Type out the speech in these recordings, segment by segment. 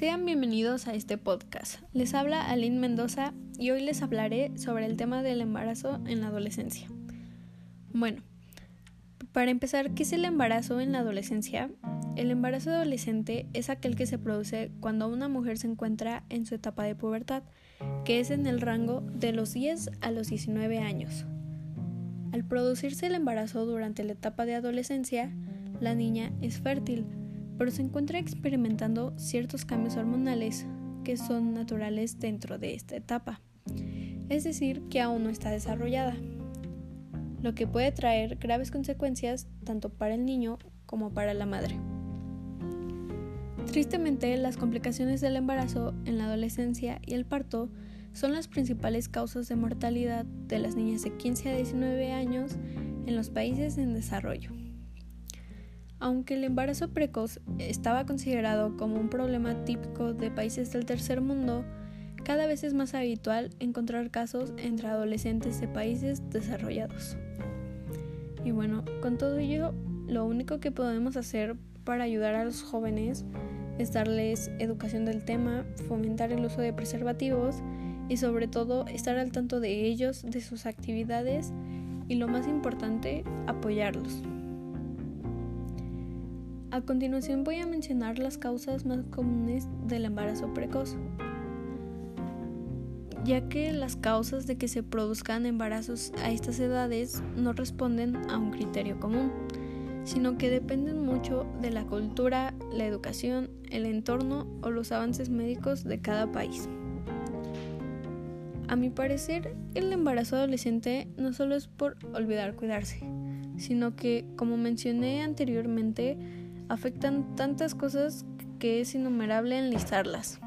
Sean bienvenidos a este podcast. Les habla Aline Mendoza y hoy les hablaré sobre el tema del embarazo en la adolescencia. Bueno, para empezar, ¿qué es el embarazo en la adolescencia? El embarazo adolescente es aquel que se produce cuando una mujer se encuentra en su etapa de pubertad, que es en el rango de los 10 a los 19 años. Al producirse el embarazo durante la etapa de adolescencia, la niña es fértil, pero se encuentra experimentando ciertos cambios hormonales que son naturales dentro de esta etapa, es decir, que aún no está desarrollada, lo que puede traer graves consecuencias tanto para el niño como para la madre. Tristemente, las complicaciones del embarazo en la adolescencia y el parto son las principales causas de mortalidad de las niñas de 15 a 19 años en los países en desarrollo. Aunque el embarazo precoz estaba considerado como un problema típico de países del tercer mundo, cada vez es más habitual encontrar casos entre adolescentes de países desarrollados. Y bueno, con todo ello, lo único que podemos hacer para ayudar a los jóvenes es darles educación del tema, fomentar el uso de preservativos y sobre todo estar al tanto de ellos, de sus actividades y lo más importante, apoyarlos. A continuación voy a mencionar las causas más comunes del embarazo precoz, ya que las causas de que se produzcan embarazos a estas edades no responden a un criterio común, sino que dependen mucho de la cultura, la educación, el entorno o los avances médicos de cada país. A mi parecer, el embarazo adolescente no solo es por olvidar cuidarse, sino que, como mencioné anteriormente, afectan tantas cosas que es innumerable enlistarlas,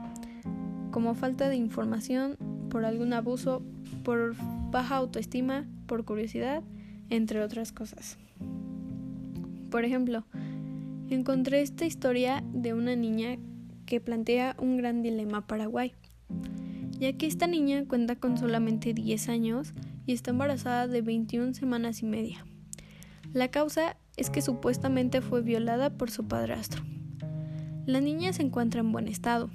como falta de información, por algún abuso, por baja autoestima, por curiosidad, entre otras cosas. Por ejemplo, encontré esta historia de una niña que plantea un gran dilema Paraguay, ya que esta niña cuenta con solamente 10 años y está embarazada de 21 semanas y media. La causa es que supuestamente fue violada por su padrastro. La niña se encuentra en buen estado,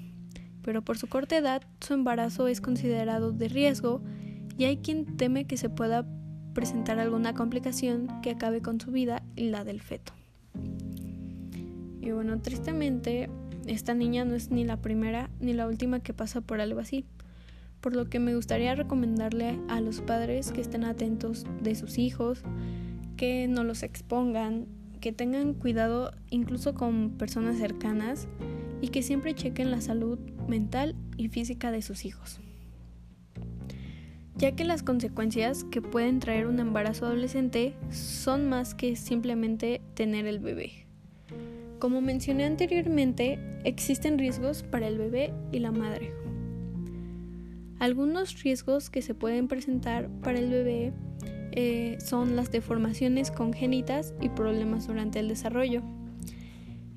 pero por su corta edad su embarazo es considerado de riesgo y hay quien teme que se pueda presentar alguna complicación que acabe con su vida y la del feto. Y bueno, tristemente, esta niña no es ni la primera ni la última que pasa por algo así, por lo que me gustaría recomendarle a los padres que estén atentos de sus hijos, que no los expongan, que tengan cuidado incluso con personas cercanas y que siempre chequen la salud mental y física de sus hijos. Ya que las consecuencias que pueden traer un embarazo adolescente son más que simplemente tener el bebé. Como mencioné anteriormente, existen riesgos para el bebé y la madre. Algunos riesgos que se pueden presentar para el bebé eh, son las deformaciones congénitas y problemas durante el desarrollo.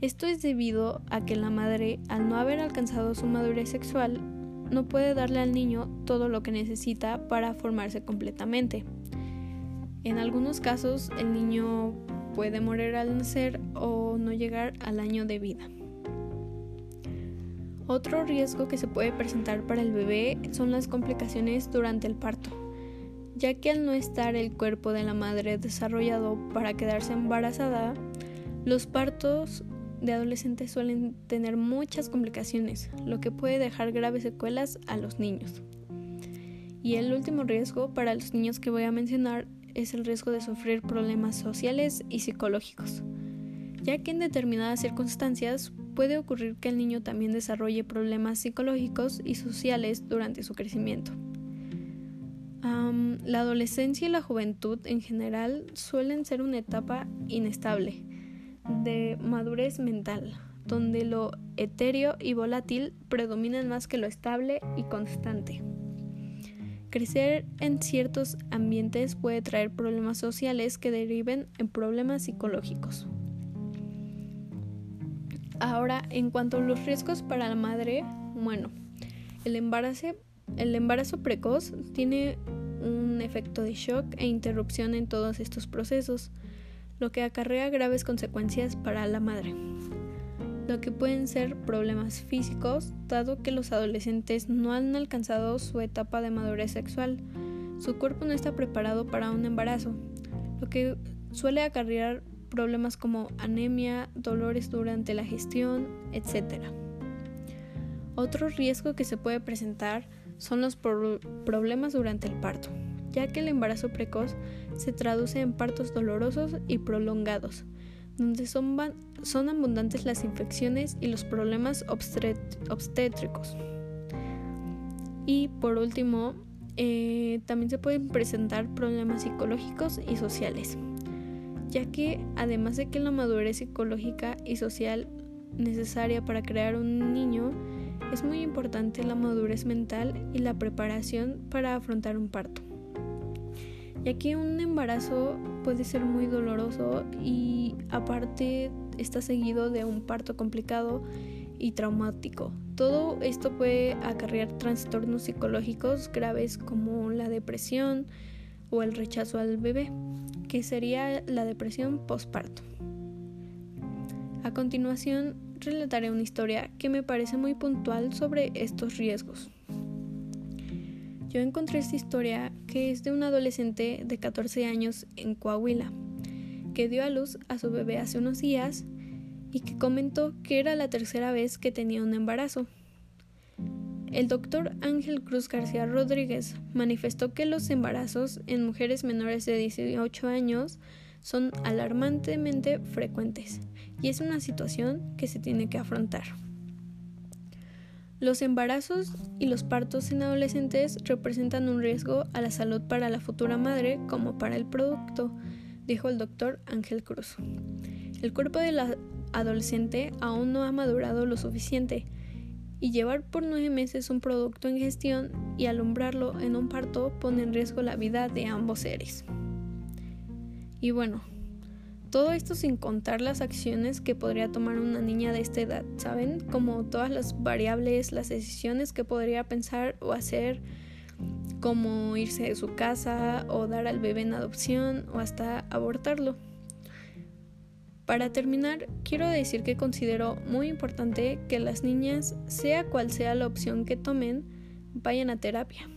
Esto es debido a que la madre, al no haber alcanzado su madurez sexual, no puede darle al niño todo lo que necesita para formarse completamente. En algunos casos, el niño puede morir al nacer o no llegar al año de vida. Otro riesgo que se puede presentar para el bebé son las complicaciones durante el parto ya que al no estar el cuerpo de la madre desarrollado para quedarse embarazada, los partos de adolescentes suelen tener muchas complicaciones, lo que puede dejar graves secuelas a los niños. Y el último riesgo para los niños que voy a mencionar es el riesgo de sufrir problemas sociales y psicológicos, ya que en determinadas circunstancias puede ocurrir que el niño también desarrolle problemas psicológicos y sociales durante su crecimiento la adolescencia y la juventud en general suelen ser una etapa inestable de madurez mental, donde lo etéreo y volátil predominan más que lo estable y constante. Crecer en ciertos ambientes puede traer problemas sociales que deriven en problemas psicológicos. Ahora, en cuanto a los riesgos para la madre, bueno, el embarazo el embarazo precoz tiene efecto de shock e interrupción en todos estos procesos, lo que acarrea graves consecuencias para la madre. lo que pueden ser problemas físicos, dado que los adolescentes no han alcanzado su etapa de madurez sexual. Su cuerpo no está preparado para un embarazo, lo que suele acarrear problemas como anemia, dolores durante la gestión, etc. Otro riesgo que se puede presentar son los problemas durante el parto, ya que el embarazo precoz se traduce en partos dolorosos y prolongados, donde son, abundantes las infecciones y los problemas obstétricos. Y por último, eh, también se pueden presentar problemas psicológicos y sociales, ya que además de que la madurez psicológica y social necesaria para crear un niño, es muy importante la madurez mental y la preparación para afrontar un parto. Ya que un embarazo puede ser muy doloroso y aparte está seguido de un parto complicado y traumático. Todo esto puede acarrear trastornos psicológicos graves como la depresión o el rechazo al bebé, que sería la depresión postparto. A continuación, relataré una historia que me parece muy puntual sobre estos riesgos. Yo encontré esta historia que es de un adolescente de 14 años en Coahuila, que dio a luz a su bebé hace unos días y que comentó que era la tercera vez que tenía un embarazo. El doctor Ángel Cruz García Rodríguez manifestó que los embarazos en mujeres menores de 18 años son alarmantemente frecuentes y es una situación que se tiene que afrontar. Los embarazos y los partos en adolescentes representan un riesgo a la salud para la futura madre como para el producto, dijo el doctor Ángel Cruz. El cuerpo de la adolescente aún no ha madurado lo suficiente y llevar por nueve meses un producto en gestión y alumbrarlo en un parto pone en riesgo la vida de ambos seres. Y bueno, todo esto sin contar las acciones que podría tomar una niña de esta edad, ¿saben? Como todas las variables, las decisiones que podría pensar o hacer, como irse de su casa o dar al bebé en adopción o hasta abortarlo. Para terminar, quiero decir que considero muy importante que las niñas, sea cual sea la opción que tomen, vayan a terapia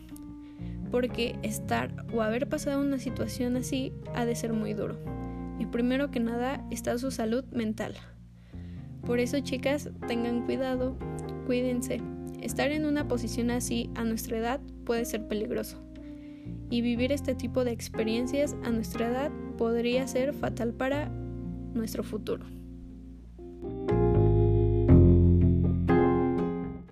porque estar o haber pasado una situación así ha de ser muy duro. Y primero que nada está su salud mental. Por eso chicas, tengan cuidado, cuídense. Estar en una posición así a nuestra edad puede ser peligroso. Y vivir este tipo de experiencias a nuestra edad podría ser fatal para nuestro futuro.